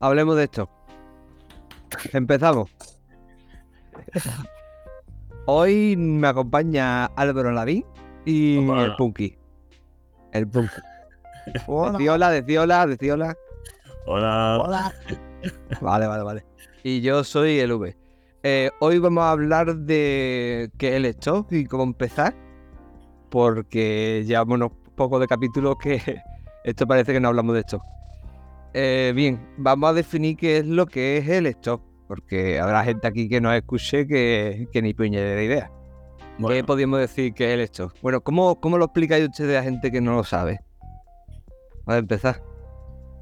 hablemos de esto. Empezamos. Hoy me acompaña Álvaro Lavín y Hola. el Punky. El Punky. Decí hola, decí hola, decí hola. Hola. Hola. Vale, vale, vale. Y yo soy el V. Eh, hoy vamos a hablar de qué es el stock y cómo empezar. Porque llevamos unos pocos de capítulos que esto parece que no hablamos de stock. Eh, bien, vamos a definir qué es lo que es el stock. Porque habrá gente aquí que nos escuche que, que ni puñetera idea. ¿Qué podríamos decir que es el stock? Bueno, ¿cómo, cómo lo explicáis ustedes a gente que no lo sabe? Vamos a empezar.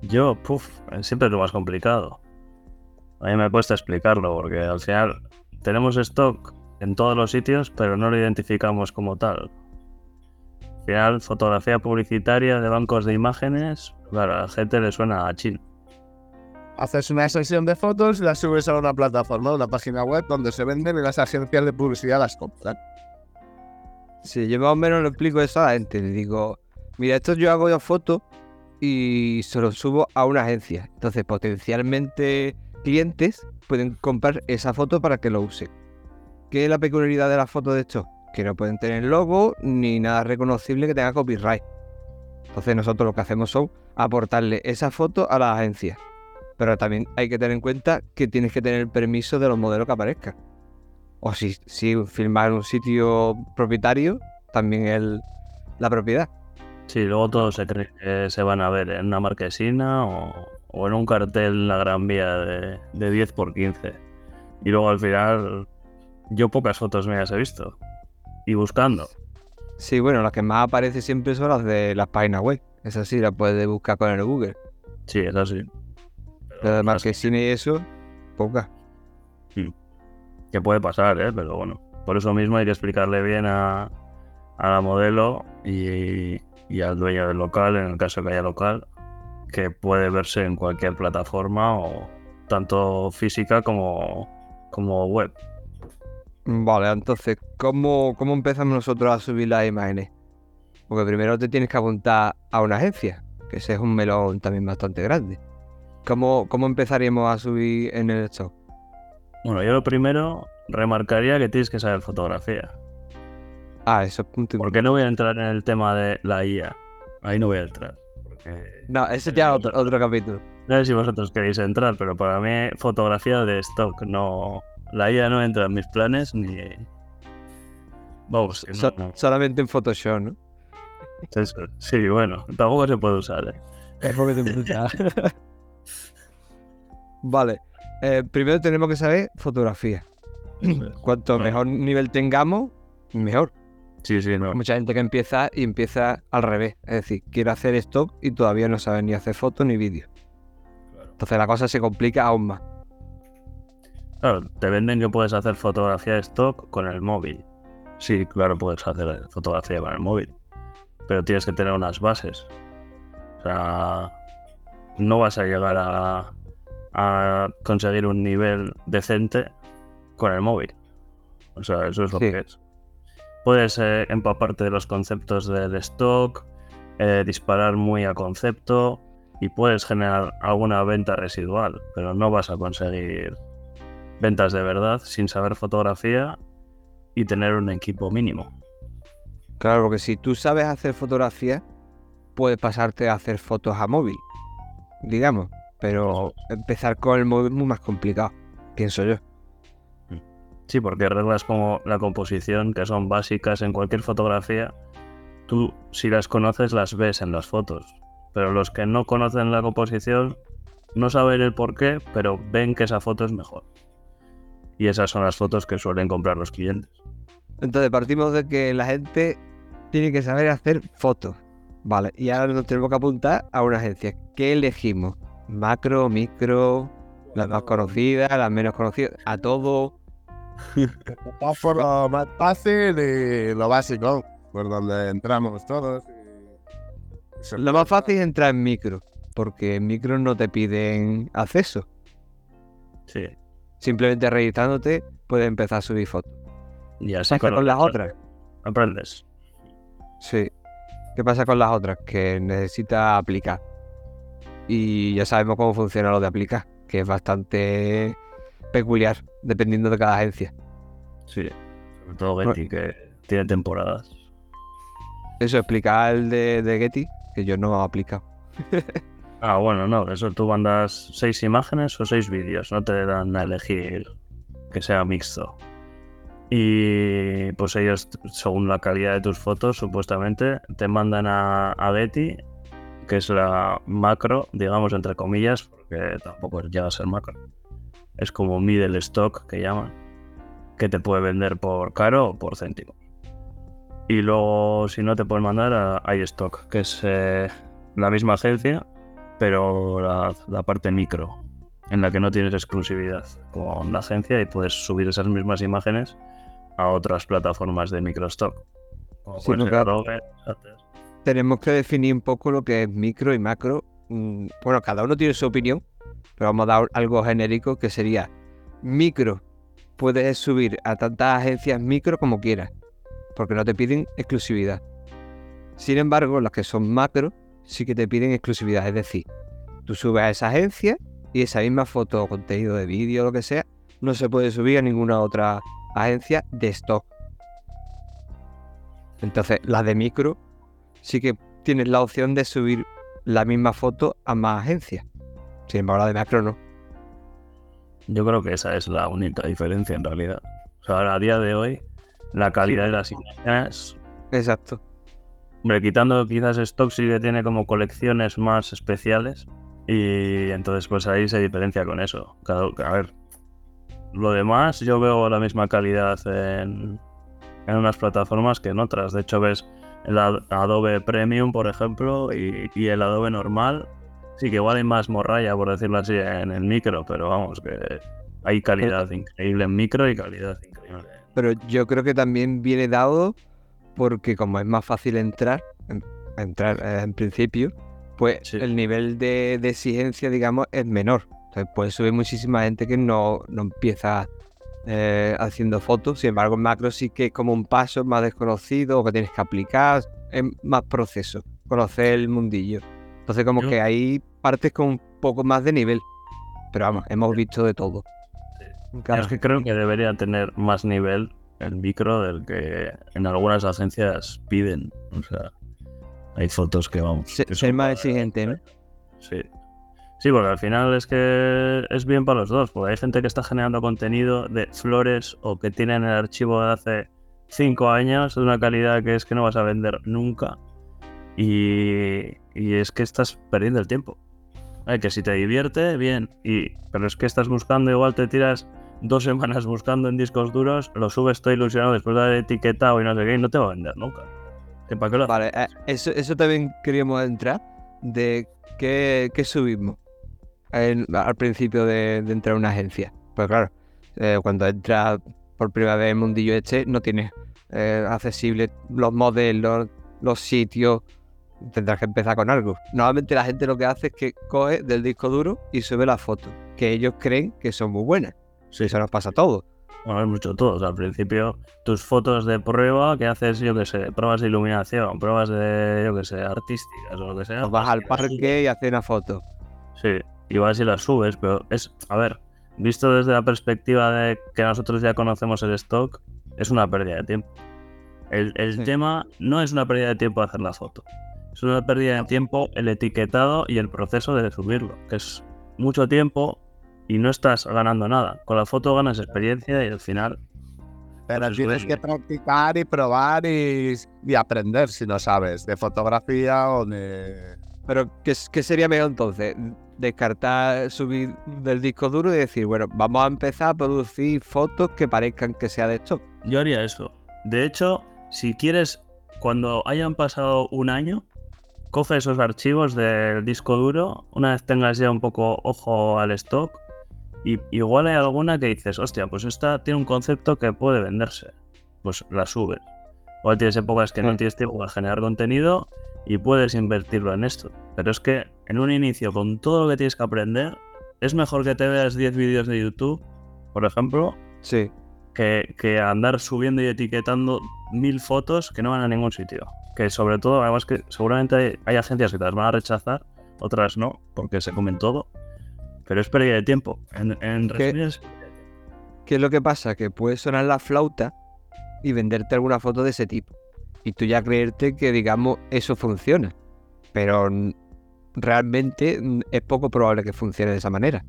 yo, puf, siempre es lo más complicado. A mí me cuesta explicarlo porque al final tenemos stock en todos los sitios, pero no lo identificamos como tal. Al final, fotografía publicitaria de bancos de imágenes, claro, a la gente le suena a chino. Haces una sesión de fotos y las subes a una plataforma, una página web donde se venden y las agencias de publicidad las compran. Sí, yo más o menos lo explico eso a la gente. Le digo, mira, esto yo hago yo fotos y se lo subo a una agencia. Entonces, potencialmente clientes pueden comprar esa foto para que lo usen. ¿Qué es la peculiaridad de las fotos de esto? Que no pueden tener logo ni nada reconocible que tenga copyright. Entonces nosotros lo que hacemos son aportarle esa foto a la agencia. Pero también hay que tener en cuenta que tienes que tener el permiso de los modelos que aparezcan. O si, si filmar un sitio propietario, también el, la propiedad. Sí, luego todos se creen que se van a ver en una marquesina o, en un cartel en la Gran Vía de, de 10 por 15. Y luego al final, yo pocas fotos mías he visto. Y buscando. Sí, bueno, las que más aparece siempre son las de las páginas web. Esas sí las puedes buscar con el Google. Sí, es así. Pero de las que- marquesina y eso, pocas. Que puede pasar, ¿eh? Pero bueno. Por eso mismo hay que explicarle bien a, a la modelo y, y al dueño del local, en el caso que haya local, que puede verse en cualquier plataforma o tanto física como, como web. Vale, entonces, ¿cómo, ¿cómo empezamos nosotros a subir las imágenes? Porque primero te tienes que apuntar a una agencia, que ese es un melón también bastante grande. ¿Cómo, cómo empezaríamos a subir en el stock? Bueno, yo lo primero remarcaría que tienes que saber fotografía. Ah, eso es punto Porque no voy a entrar en el tema de la IA. Ahí no voy a entrar. Porque No, ese ya es otro, otro capítulo. no sé si vosotros queréis entrar, pero para mí fotografía de stock no... La IA no entra en mis planes ni... Vamos, no- So- no. solamente en Photoshop, ¿no? Eso, Sí, bueno, tampoco se puede usar, ¿eh? Es porque te Vale. eh, primero tenemos que saber fotografía. Cuanto mejor nivel tengamos, mejor. Sí, sí, no. Mucha gente que empieza y empieza al revés. Es decir, quiere hacer stock y todavía no sabe ni hacer fotos ni vídeos. Entonces la cosa se complica aún más. Claro, te venden que puedes hacer fotografía de stock con el móvil. Sí, claro, puedes hacer fotografía con el móvil. Pero tienes que tener unas bases. O sea, no vas a llegar a, a conseguir un nivel decente con el móvil. O sea, eso es lo Sí. que es. Puedes eh, empaparte de los conceptos del stock, eh, disparar muy a concepto y puedes generar alguna venta residual, pero no vas a conseguir ventas de verdad sin saber fotografía y tener un equipo mínimo. Claro, porque si tú sabes hacer fotografía, puedes pasarte a hacer fotos a móvil, digamos. Pero empezar con el móvil es muy más complicado, pienso yo. Sí, porque reglas como la composición, que son básicas en cualquier fotografía, tú si las conoces las ves en las fotos. Pero los que no conocen la composición no saben el por qué, pero ven que esa foto es mejor. Y esas son las fotos que suelen comprar los clientes. Entonces partimos de que la gente tiene que saber hacer fotos. Vale, y ahora nos tenemos que apuntar a una agencia. ¿Qué elegimos? Macro, micro, las más conocidas, las menos conocidas, a todo. Por lo más fácil y lo básico, por donde entramos todos. Lo más fácil es entrar en micro, porque en micro no te piden acceso. Sí. Simplemente registrándote puedes empezar a subir fotos. Y ¿Qué pasa con las otras? aprendes. Sí. ¿Qué pasa con las otras? Que necesitas aplicar. y ya sabemos cómo funciona lo de aplicar, que es bastante peculiar dependiendo de cada agencia. Sí, sobre todo Getty, que tiene temporadas. Eso explica el de, de Getty, que yo no he aplicado. Ah, bueno, no, eso tú mandas seis imágenes o seis vídeos, no te dan a elegir que sea mixto. Y pues ellos, según la calidad de tus fotos, supuestamente te mandan a, a Getty, que es la macro, digamos, entre comillas, porque tampoco llega a ser macro. Es como middle stock que llaman, que te puede vender por caro o por céntimo. Y luego, si no, te pueden mandar a iStock, que es eh, la misma agencia, pero la, la parte micro, en la que no tienes exclusividad con la agencia y puedes subir esas mismas imágenes a otras plataformas de microstock. Como Sí, no, claro. Tenemos que definir un poco lo que es micro y macro. Mm, Bueno, cada uno tiene su opinión, pero vamos a dar algo genérico que sería micro. Puedes subir a tantas agencias micro como quieras, porque no te piden exclusividad. Sin embargo, las que son macro sí que te piden exclusividad. Es decir, tú subes a esa agencia y esa misma foto o contenido de vídeo lo que sea no se puede subir a ninguna otra agencia de stock. Entonces, las de micro sí que tienes la opción de subir la misma foto a más agencias. Sin embargo, la de macro no. Yo creo que esa es la única diferencia en realidad. O sea, a día de hoy, la calidad de las imágenes Exacto. Hombre, quitando quizás stock sí que tiene como colecciones más especiales y entonces pues ahí se diferencia con eso. Cada- a ver, lo demás yo veo la misma calidad en, en unas plataformas que en otras. De hecho ves el Ad- Adobe Premium, por ejemplo, y, y el Adobe normal. Sí que igual hay más morralla, por decirlo así, en el micro, pero vamos, que hay calidad increíble en micro y calidad increíble. Pero yo creo que también viene dado porque como es más fácil entrar, en- entrar eh, en principio, pues Sí. el nivel de, de exigencia, digamos, es menor. Entonces puede subir muchísima gente que no, no empieza eh, haciendo fotos. Sin embargo, en macro sí que es como un paso más desconocido o que tienes que aplicar. Es más proceso, conocer el mundillo. Entonces como Yo- que ahí partes con un poco más de nivel. Pero vamos, hemos visto de todo. Claro. Es que creo que debería tener más nivel el micro del que en algunas agencias piden. O sea, hay fotos que vamos. Se- que ser más para- exigente, ¿no? Sí. Sí, porque al final es que es bien para los dos, porque hay gente que está generando contenido de flores o que tienen el archivo de hace cinco años de una calidad que es que no vas a vender nunca. Y, y es que estás perdiendo el tiempo. Eh, que si te divierte, bien. Y, pero es que estás buscando, igual te tiras dos semanas buscando en discos duros, lo subes todo ilusionado después de haber etiquetado y no sé qué, y no te va a vender nunca. ¿Que ¿Para qué lo Vale, eh, eso, eso también queríamos entrar de qué, qué subimos en- al principio de, de entrar a una agencia. Pues claro, eh, cuando entras por primera vez en el mundillo este, no tienes eh, accesibles los modelos, los sitios. Tendrás que empezar con algo. Normalmente la gente lo que hace es que coge del disco duro y sube las fotos, que ellos creen que son muy buenas. Sí, Eso nos pasa a todos. Bueno, es mucho todo. O sea, al principio, tus fotos de prueba que haces, yo que sé, pruebas de iluminación, pruebas de, yo que sé, artísticas o lo que sea. Vas al parque y haces una foto. Sí, y vas y las subes, pero es, a ver, visto desde la perspectiva de que nosotros ya conocemos el stock, es una pérdida de tiempo. El, el Sí. tema no es una pérdida de tiempo hacer la foto, es una pérdida de tiempo el etiquetado y el proceso de subirlo, que es mucho tiempo y no estás ganando nada. Con la foto ganas experiencia y al final Pero Pues es tienes que practicar y probar y, y aprender si no sabes de fotografía o de... Pero, ¿qué, sería mejor entonces? Descartar, subir del disco duro y decir, bueno, vamos a empezar a producir fotos que parezcan que sea de esto. Yo haría eso. De hecho, si quieres, cuando hayan pasado un año, coge esos archivos del disco duro, una vez tengas ya un poco ojo al stock, y igual hay alguna que dices, hostia, pues esta tiene un concepto que puede venderse. Pues la subes. Igual tienes épocas que no Mm. tienes tiempo para generar contenido y puedes invertirlo en esto. Pero es que en un inicio, con todo lo que tienes que aprender, es mejor que te veas 10 vídeos de YouTube, por ejemplo, Sí. que, que andar subiendo y etiquetando mil fotos que no van a ningún sitio. Que sobre todo, además que seguramente hay, hay agencias que te las van a rechazar otras no, porque se comen todo. Pero es pérdida de tiempo. En, en ¿Qué? resumidas, ¿Qué es lo que pasa? Que puede sonar la flauta y venderte alguna foto de ese tipo. Y tú ya creerte que, digamos, eso funciona. Pero realmente es poco probable que funcione de esa manera.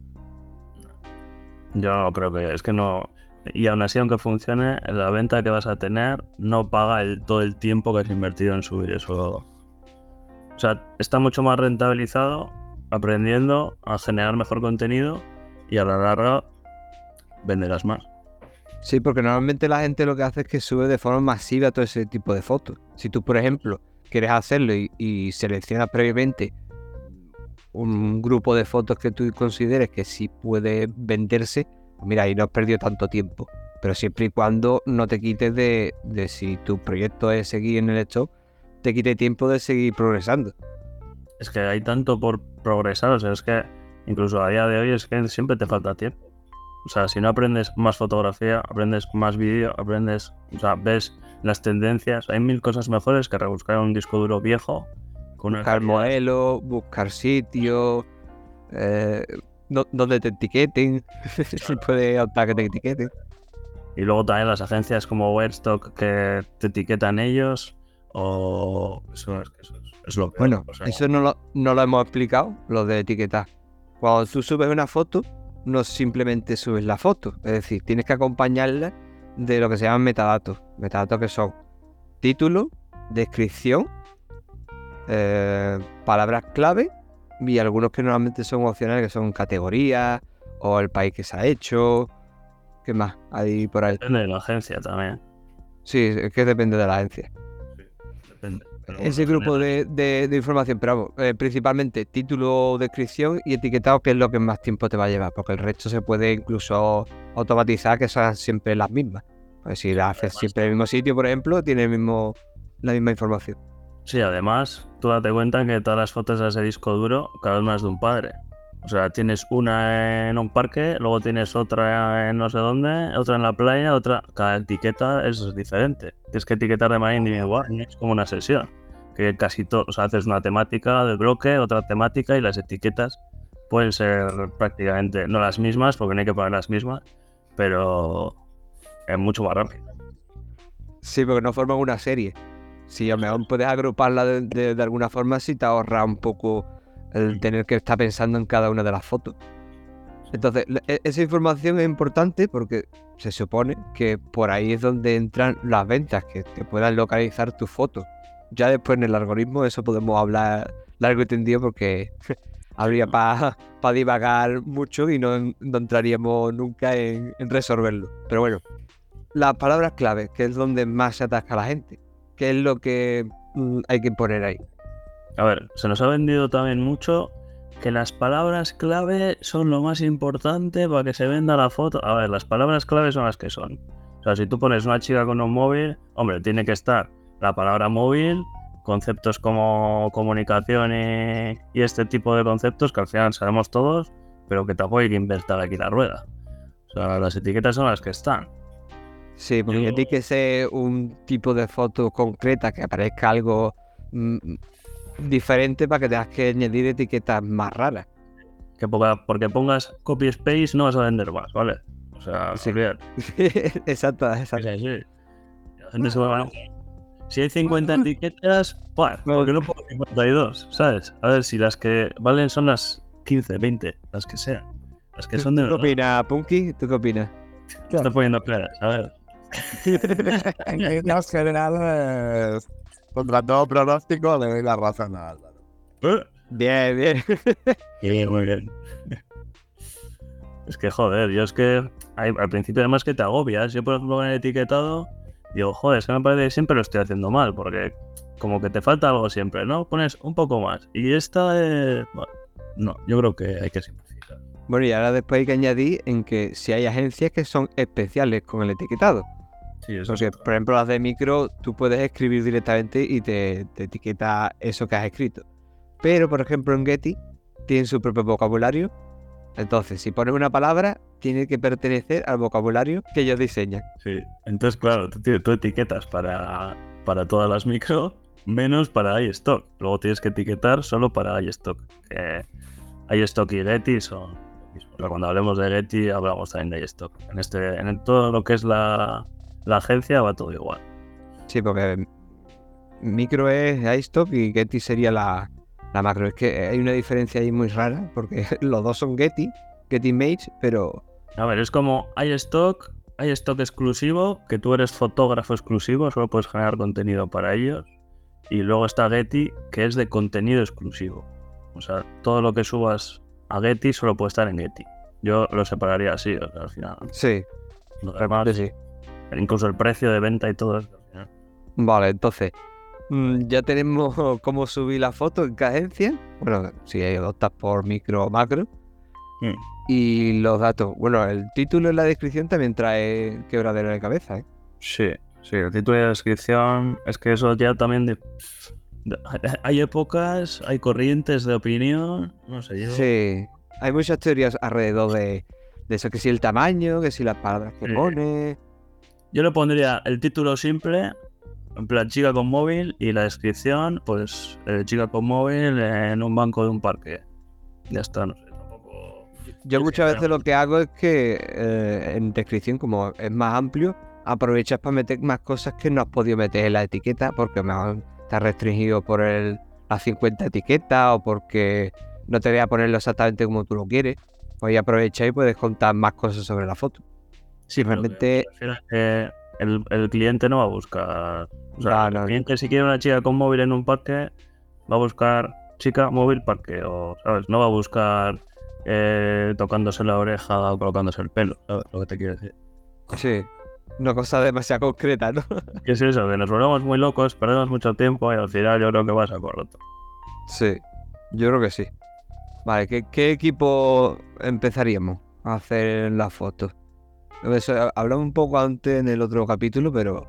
yo creo que es que no. Y aún así, aunque funcione, la venta que vas a tener no paga el, todo el tiempo que has invertido en subir eso. O sea, está mucho más rentabilizado aprendiendo a generar mejor contenido y a la larga venderás más. Sí, porque normalmente la gente lo que hace es que sube de forma masiva todo ese tipo de fotos. Si tú, por ejemplo, quieres hacerlo y, y seleccionas previamente un grupo de fotos que tú consideres que sí puede venderse, mira, ahí no has perdido tanto tiempo. Pero siempre y cuando no te quites de, de si tu proyecto es seguir en el stock, te quite tiempo de seguir progresando. Es que hay tanto por progresar, o sea, es que incluso a día de hoy es que siempre te falta tiempo. O sea, si no aprendes más fotografía, aprendes más vídeo, aprendes, o sea, ves las tendencias, hay mil cosas mejores que rebuscar un disco duro viejo con Buscar calidad- modelos, buscar sitios, eh, no- donde te etiqueten, si puedes optar que te etiqueten. Y luego también las agencias como Webstock que te etiquetan ellos. O eso es, que eso es, es lo peor. Bueno, o sea, eso no lo, no lo hemos explicado, lo de etiquetar. Cuando tú subes una foto, no simplemente subes la foto, es decir, tienes que acompañarla de lo que se llaman metadatos. Metadatos que son título, descripción, eh, palabras clave y algunos que normalmente son opcionales, que son categorías o el país que se ha hecho. ¿Qué más? Hay por ahí. depende de la agencia también. Sí, es que depende de la agencia. Depende. Pero Ese grupo de, de- de información, pero vamos, eh, principalmente título, descripción y etiquetado, que es lo que más tiempo te va a llevar, porque el resto se puede incluso automatizar, que sean siempre las mismas. Pues si la haces siempre en el mismo sitio, por ejemplo, tiene el mismo, la misma información. Sí, además, tú date cuenta que todas las fotos de ese disco duro, cada una es de un padre. O sea, tienes una en un parque, luego tienes otra en no sé dónde, otra en la playa, otra. Cada etiqueta es diferente. Tienes que etiquetar de manera individual, es como una sesión. Que casi todo, o sea, haces una temática del bloque, otra temática y las etiquetas pueden ser prácticamente, no las mismas, porque no hay que poner las mismas, pero es mucho más rápido. Sí, porque no forman una serie. Si a lo mejor puedes agruparla de, de- de alguna forma, si te ahorra un poco el tener que estar pensando en cada una de las fotos. Entonces, e- esa información es importante porque se supone que por ahí es donde entran las ventas, que te puedan localizar tus fotos. Ya después en el algoritmo eso podemos hablar largo y tendido porque habría para divagar mucho y no, no entraríamos nunca en, en resolverlo. Pero bueno, las palabras clave, que es donde más se atasca la gente, que es lo que mm, hay que poner ahí. A ver, se nos ha vendido también mucho que las palabras clave son lo más importante para que se venda la foto. A ver, las palabras clave son las que son. O sea, si tú pones una chica con un móvil, hombre, tiene que estar la palabra móvil, conceptos como comunicación y, y este tipo de conceptos que al final sabemos todos, pero que tampoco hay que inventar aquí la rueda. O sea, las etiquetas son las que están. Sí, porque Yo- tiene que ser un tipo de foto concreta, que aparezca algo mm, diferente para que tengas que añadir etiquetas más raras. Que poca- porque pongas copy space no vas a vender más, ¿vale? O sea, Sí. olvidar. exacto, exacto. Es así. La gente se va a- Si hay 50 etiquetas, pues, ¿por qué no pongo 52? ¿Sabes? A ver si las que valen son las 15, 20, las que sean. Las que son de ¿Tú qué opinas, Punky? ¿Tú qué opinas? Poniendo claras. A ver. En líneas generales, contra todo pronóstico, le doy la razón a Álvaro. ¿Eh? Bien, bien. Bien, muy bien. Es que, joder, yo es que hay- al principio además que te agobias. Yo, por ejemplo, con el etiquetado, digo, joder, es que me parece que siempre lo estoy haciendo mal, porque como que te falta algo siempre, ¿no? Pones un poco más. Y esta, eh, bueno, no, yo creo que hay que simplificar. Bueno, y ahora después hay que añadir en que si hay agencias que son especiales con el etiquetado. Sí, eso es Porque, por ejemplo, las de micro, tú puedes escribir directamente y te, te etiqueta eso que has escrito. Pero, por ejemplo, en Getty tienen su propio vocabulario. Entonces, si pones una palabra, tiene que pertenecer al vocabulario que ellos diseñan. Sí, entonces, claro, tú, etiquetas para, para todas las micro menos para iStock. Luego tienes que etiquetar solo para iStock. Que iStock y Getty son. Pero cuando hablemos de Getty hablamos también de iStock. En, este, en todo lo que es la, la agencia va todo igual. Sí, porque micro es iStock y Getty sería la, la macro. Es que hay una diferencia ahí muy rara, porque los dos son Getty, Getty Mates, pero A ver, es como hay stock, hay stock exclusivo, que tú eres fotógrafo exclusivo, solo puedes generar contenido para ellos. Y luego está Getty, que es de contenido exclusivo. O sea, todo lo que subas a Getty solo puede estar en Getty. Yo lo separaría así, o sea, al final. sí, Lo demás, sí. Incluso el precio de venta y todo eso. Vale, entonces, mm, ya tenemos cómo subir la foto en cada agencia. Bueno, si hay optas por micro o macro. Mm. Y los datos. Bueno, el título en la descripción también trae quebradero de cabeza, ¿eh? Sí, sí, el título y la descripción es que eso ya también de... de- hay épocas, hay corrientes de opinión, no sé, yo... Sí. Hay muchas teorías alrededor de, de eso, que si el tamaño, que si las palabras que Sí. pone. Yo le pondría el título simple, en plan chica con móvil, y la descripción, pues eh, chica con móvil en un banco de un parque. Ya está, no sé, tampoco... Yo muchas veces lo que hago es que eh, en descripción, como es más amplio, aprovechas para meter más cosas que no has podido meter en la etiqueta porque mejor está restringido por el, las 50 etiquetas o porque no te voy a ponerlo exactamente como tú lo quieres. Pues ahí aprovechas y puedes contar más cosas sobre la foto. Sí, realmente- que el, el cliente no va a buscar... O sea, no. el cliente si quiere una chica con móvil en un parque, va a buscar chica, móvil, parque, o, ¿sabes? No va a buscar eh, tocándose la oreja o colocándose el pelo, ¿sabes? Lo que te quiero decir. Sí. Una cosa demasiado concreta, ¿no? ¿Qué es eso? Que nos volvemos muy locos, perdemos mucho tiempo y al final yo creo que vas a corto. Sí. Yo creo que sí. Vale, ¿qué, qué equipo empezaríamos a hacer las fotos? Eso, hablamos un poco antes en el otro capítulo, pero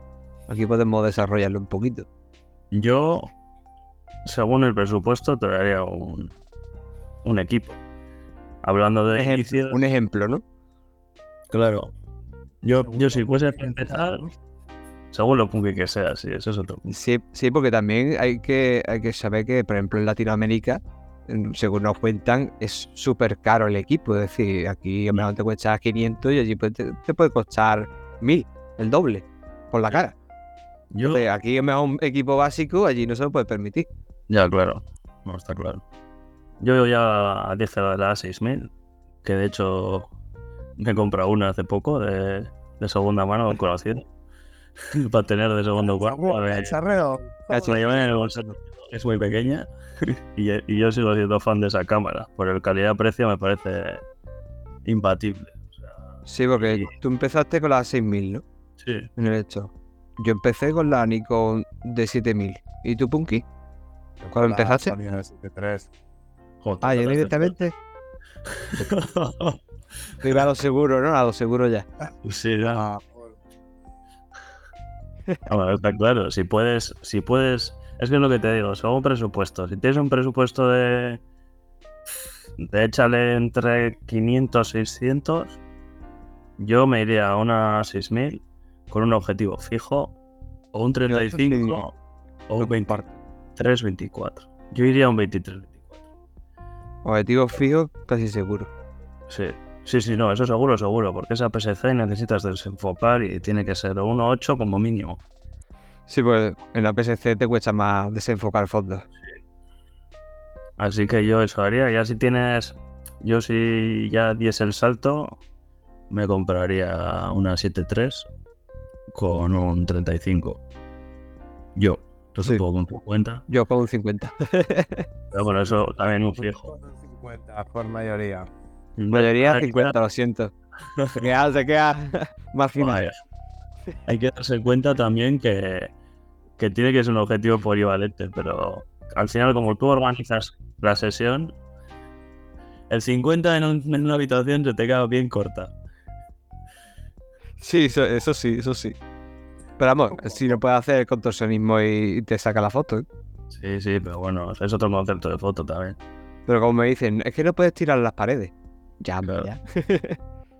aquí podemos desarrollarlo un poquito. Yo, según el presupuesto, te daría un, un equipo. Hablando de Ejem- inicios, un ejemplo, ¿no? claro. Yo, yo si fuese a empezar, según lo punky que sea, sí, eso es otro. Sí, sí, porque también hay que, hay que saber que, por ejemplo, en Latinoamérica, según nos cuentan, es súper caro el equipo. Es decir, aquí a lo mejor te cuesta 500 y allí pues, te, te puede costar 1000, el doble, por la cara. Yo, Entonces, aquí a lo mejor un equipo básico, allí no se lo puede permitir. ya, claro, no está claro. Yo ya dije la de la 6000, que de hecho me he comprado una hace poco de, de segunda mano con conocido. para tener de segundo cuarto. Me la llevé en el bolsillo. Es muy pequeña y, y yo sigo siendo fan de esa cámara. Por el calidad-precio me parece imbatible. O sea, Sí, porque tú empezaste con la 6000, ¿no? sí. En el hecho. Yo empecé con la Nikon de 7000. ¿Y tú, Punky? ¿Cuándo empezaste? Sony A73. Joder, Ah, ya te directamente. Iba a lo seguro, ¿no? A lo seguro ya. sí, ya. Ah. Bueno, está claro. Si puedes, si puedes. Es que es lo que te digo, según presupuesto. Si tienes un presupuesto de. De échale entre 500 y 600. Yo me iría a una 6000 con un objetivo fijo. O un 35 o un 23-24. Yo iría a un 23-24. Objetivo fijo, casi seguro. Sí. Sí, sí, no, eso seguro, seguro, porque esa PSC necesitas desenfocar y tiene que ser 1.8 como mínimo. Sí, pues en la PSC te cuesta más desenfocar fondos. Así que yo eso haría. Ya si tienes. Yo si ya diese el salto, me compraría una 7.3 con un 35. Yo. Yo Sí. con 50. Yo con un 50. Pero bueno, eso también un fijo. 50 por mayoría. Mayoría Hay que 50, lo siento. Se queda, se queda marginal. Hay que darse cuenta también que, que tiene que ser un objetivo polivalente, pero al final, como tú organizas la sesión, el 50 en, un- en una habitación se te queda bien corta. Sí, eso, eso sí, eso sí. Pero vamos, si no puedes hacer el contorsionismo y, y te saca la foto. ¿eh? Sí, sí, pero bueno, es otro concepto de foto también. Pero como me dicen, es que no puedes tirar las paredes. Ya, Claro. ya.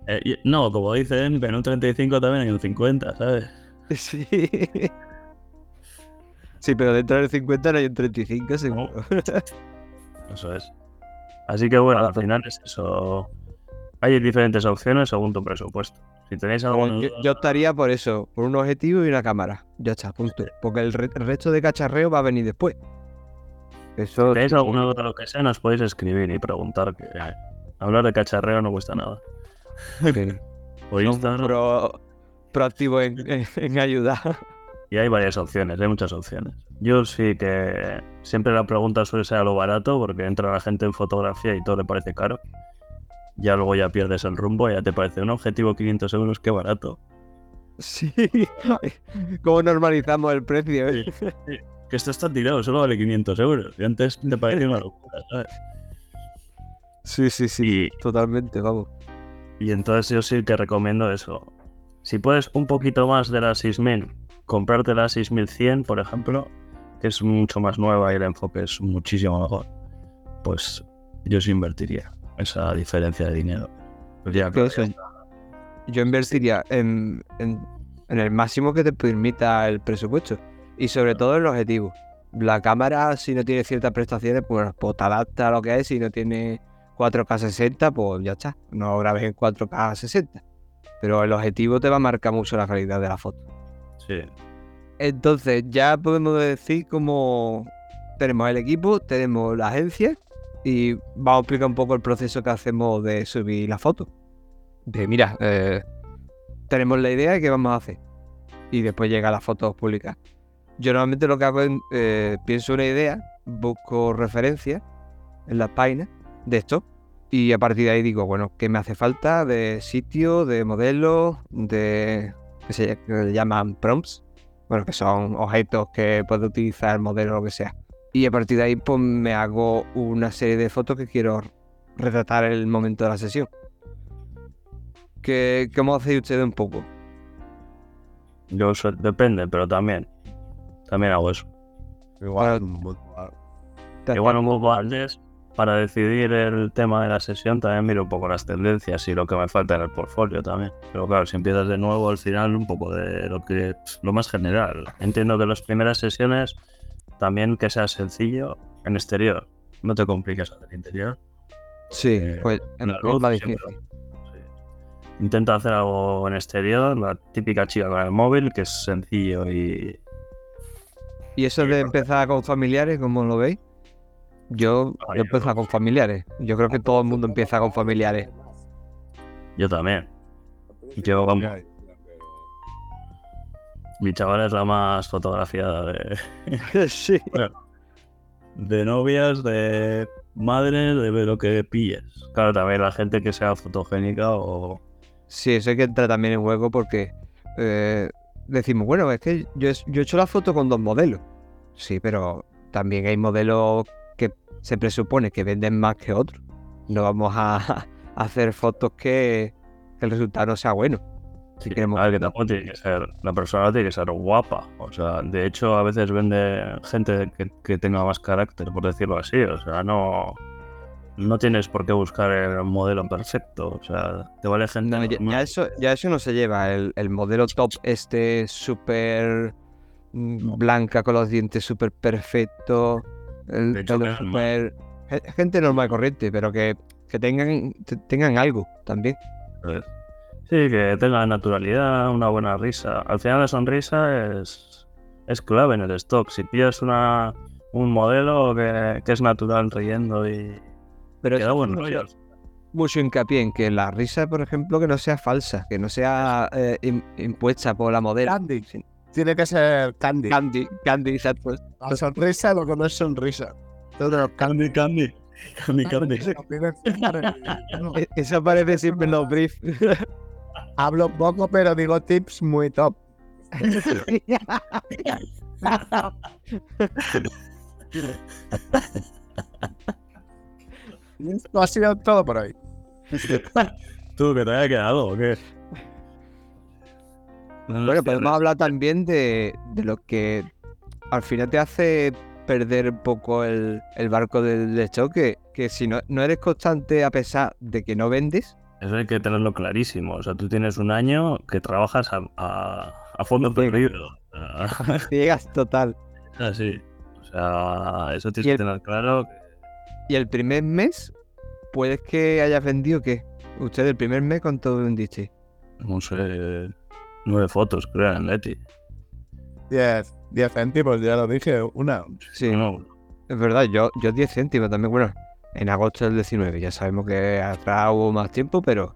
Eh, y- no, como dicen, en un 35 también hay un 50, ¿sabes? Sí. Sí, pero dentro del 50 no hay un 35, seguro. Eso es. Así que bueno, al final es eso. Hay diferentes opciones según tu presupuesto. Si tenéis algún... Yo, yo optaría por eso, por un objetivo y una cámara. Ya está, punto. Porque el, re- el resto de cacharreo va a venir después. Eso. Si tenéis alguna duda lo que sea, nos podéis escribir y preguntar. Que eh, hablar de cacharreo no cuesta nada. sí. Por Son Instagram. pro- proactivos en, en- en ayudar. Y hay varias opciones, hay muchas opciones. Yo sí que siempre la pregunta suele ser a lo barato, porque entra la gente en fotografía y todo le parece caro. Ya luego ya pierdes el rumbo, ya te parece un objetivo 500 euros, qué barato. Sí. ¿Cómo normalizamos el precio? eh? Que esto está tirado, solo vale 500 euros. Y antes te parecía una locura, ¿sabes? Sí, sí, sí. Totalmente, vamos. Y entonces yo sí que recomiendo eso. Si puedes un poquito más de la 6000, comprarte la 6100, por ejemplo, que es mucho más nueva y el enfoque es muchísimo mejor, pues yo sí invertiría esa diferencia de dinero. Pues ya, Yo eso- Yo invertiría en, en- en el máximo que te permita el presupuesto. Y sobre todo en el objetivo. La cámara, si no tiene ciertas prestaciones, pues, pues te adapta a lo que es. Si no tiene 4K 60, pues ya está. No grabes en 4K 60. Pero el objetivo te va a marcar mucho la calidad de la foto. sí. Entonces, ya podemos decir cómo tenemos el equipo, tenemos la agencia y vamos a explicar un poco el proceso que hacemos de subir la foto. De mira, eh, tenemos la idea de qué vamos a hacer y después llega la foto publicar. Yo normalmente lo que hago es eh, pienso una idea, busco referencias en las páginas de esto y a partir de ahí digo, bueno, ¿qué me hace falta de sitio, de modelo, de que se que llaman prompts? bueno, que son objetos que puede utilizar el modelo o lo que sea. Y a partir de ahí, pues me hago una serie de fotos que quiero retratar el momento de la sesión. ¿Qué, ¿Cómo hacéis ustedes un poco? Yo depende, pero también. También hago eso. Igual. Igual un poco antes, para decidir el tema de la sesión, también miro un poco las tendencias y lo que me falta en el portfolio también. Pero claro, si empiezas de nuevo, al final un poco de lo que lo más general. Entiendo que las primeras sesiones también que sea sencillo en exterior. No te compliques hacer interior. Sí, Eh, pues en la luz difícil. Sí. Intenta hacer algo en exterior, la típica chica con el móvil, que es sencillo y ¿Y eso de empezar con familiares, cómo lo veis? Yo Ay, he empezado con familiares. Yo creo que todo el mundo empieza con familiares. yo también. Yo, vamos. Mi chaval es la más fotografiada de, sí. de novias, de madres, de lo que pilles. Claro, también la gente que sea fotogénica o... Sí, eso hay que entrar también en juego porque eh, decimos, bueno, es que yo, he- yo he hecho la foto con dos modelos. Sí, pero también hay modelos se presupone que venden más que otros. No vamos a, a hacer fotos que, que el resultado no sea bueno. Si queremos. A ver, que tampoco tiene que ser... La persona tiene que ser guapa. O sea, de hecho, a veces vende gente que, que tenga más carácter, por decirlo así. O sea, no... No tienes por qué buscar el modelo perfecto. O sea, te vale gente... No, ya, eso, ya eso no se lleva. El, el modelo top este súper mm, blanca con los dientes súper perfectos. El De hecho, pelo que es súper- ge- Gente normal y corriente, pero que, que tengan, te- tengan algo también. Sí, que tenga naturalidad, una buena risa. Al final la sonrisa es, es clave en el stock. Si pillas una, un modelo que, que es natural riendo y Pero queda buen mucho- rollo. mucho hincapié en que la risa, por ejemplo, que no sea falsa, que no sea eh, im- impuesta por la modelo. Tiene que ser Candy. Candy, Candy, exacto. La sonrisa lo que no es sonrisa. Todo Candy, Candy. Candy, Candy. Eso aparece siempre en los briefs. Hablo poco, pero digo tips muy top. Esto ha sido todo por hoy. ¿Tú que te haya quedado o qué? No, no Bueno, podemos hablar también de, de lo que al final te hace perder un poco el, el barco del, del choque, que si no, no eres constante a pesar de que no vendes, Eso hay que tenerlo clarísimo. O sea, tú tienes un año que trabajas a, a, a fondo Sí. perdido. Llegas total. Ah, sí. O sea, eso tienes que tener claro. Y el primer mes, puedes que hayas vendido qué? Usted el primer mes, ¿cuánto vendiste? No sé. Nueve fotos, creo, en Leti. 10, 10 céntimos, ya lo dije, una. Sí, No, es verdad, yo, yo 10 céntimos también, bueno, en agosto del 19, ya sabemos que atrás hubo más tiempo, pero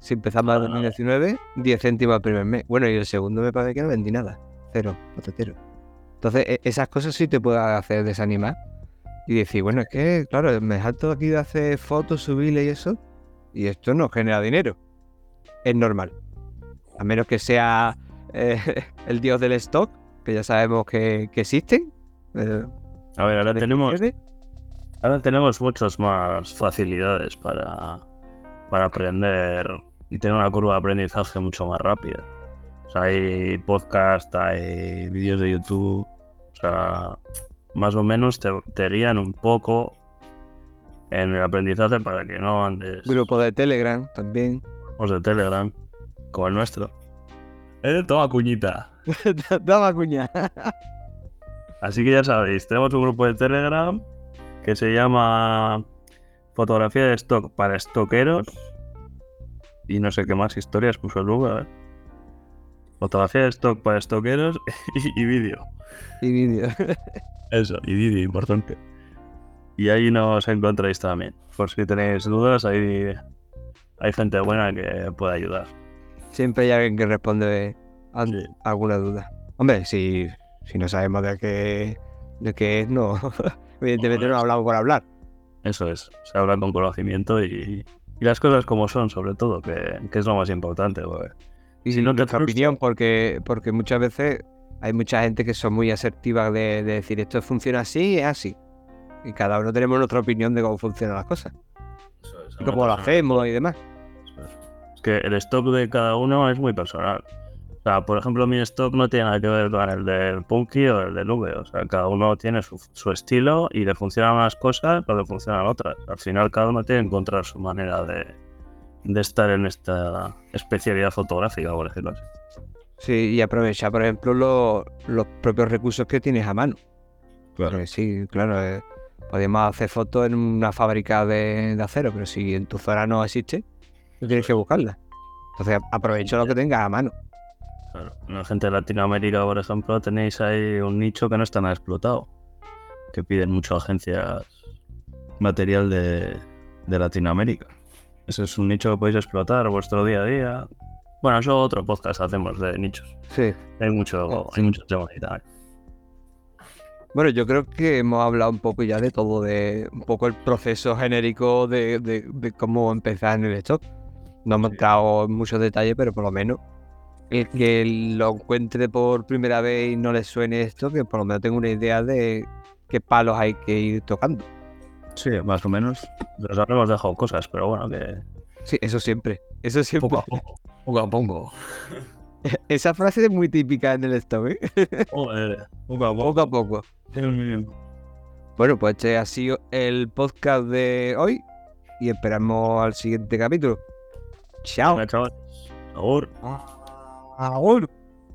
si empezamos en Ah. 2019, 10 céntimos el primer mes. Bueno, y el segundo me parece que no vendí nada, cero, patatero. Entonces, e- esas cosas sí te pueden hacer desanimar y decir, bueno, es que, claro, me salto aquí de hacer fotos, subirle y eso, y esto no genera dinero. Es normal. A menos que sea eh, el dios del stock, que ya sabemos que, que existen. eh, A ver, ahora de tenemos, ahora tenemos muchas más facilidades para, para aprender y tener una curva de aprendizaje mucho más rápida. O sea, hay podcast, hay vídeos de YouTube. O sea, más o menos te, te guían un poco en el aprendizaje para que no andes Grupo de Telegram también. grupos de Telegram como el nuestro. Eh, toma cuñita. Daba cuña. Así que ya sabéis, tenemos un grupo de Telegram que se llama Fotografía de Stock para Estoqueros. Y no sé qué más historias puso luego. a ver. Fotografía de Stock para Estoqueros y, vídeo. y vídeo. Eso, y vídeo, importante. Y ahí nos encontráis también. Por si tenéis dudas, ahí hay gente buena que puede ayudar. Siempre hay alguien que responde a alguna duda. Hombre, si, si no sabemos de qué, de qué es, no. Evidentemente no hablamos por hablar. Eso es, se habla con conocimiento y, y las cosas como son, sobre todo, que, que es lo más importante. porque Y Si no te nuestra frustra. opinión, porque, porque muchas veces hay mucha gente que son muy asertivas de, de decir esto funciona así, es así. Y cada uno tenemos nuestra opinión de cómo funcionan las cosas. Y cómo lo hacemos y demás. Que el stock de cada uno es muy personal. O sea, por ejemplo, mi stock no tiene nada que ver con el del Punky o el del V. O sea, cada uno tiene su, su estilo y le funcionan unas cosas o le funcionan otras. Al final, cada uno tiene que encontrar su manera de, de estar en esta especialidad fotográfica, por decirlo así. Sí, y aprovechar, por ejemplo, lo- los propios recursos que tienes a mano. Porque sí, claro, eh, podemos hacer fotos en una fábrica de, de acero, pero si en tu zona no existe, tú tienes que buscarla. Entonces aprovecha lo que tengas a mano. Claro. La gente de Latinoamérica, por ejemplo, tenéis ahí un nicho que no está nada explotado. Que piden mucho agencias material de, de Latinoamérica. Ese es un nicho que podéis explotar vuestro día a día. Bueno, eso otro podcast hacemos de nichos. Sí. Hay mucho, Oh, hay muchos temas y tal. Bueno, yo creo que hemos hablado un poco ya de todo, de un poco el proceso genérico de, de- de cómo empezar en el stock. No hemos Sí. entrado en muchos detalles, pero por lo menos el que lo encuentre por primera vez y no le suene esto, que por lo menos tenga una idea de qué palos hay que ir tocando. Sí, más o menos. Nos habremos dejado cosas, pero bueno, que Sí, eso siempre. Eso siempre. poco a poco. Poco a poco. Esa frase es muy típica en el stock, ¿eh? Joder, poco a poco. Poco a poco. Bueno, pues este ha sido el podcast de hoy y esperamos al siguiente capítulo. Tchau. Tchau. Ouro. Ah.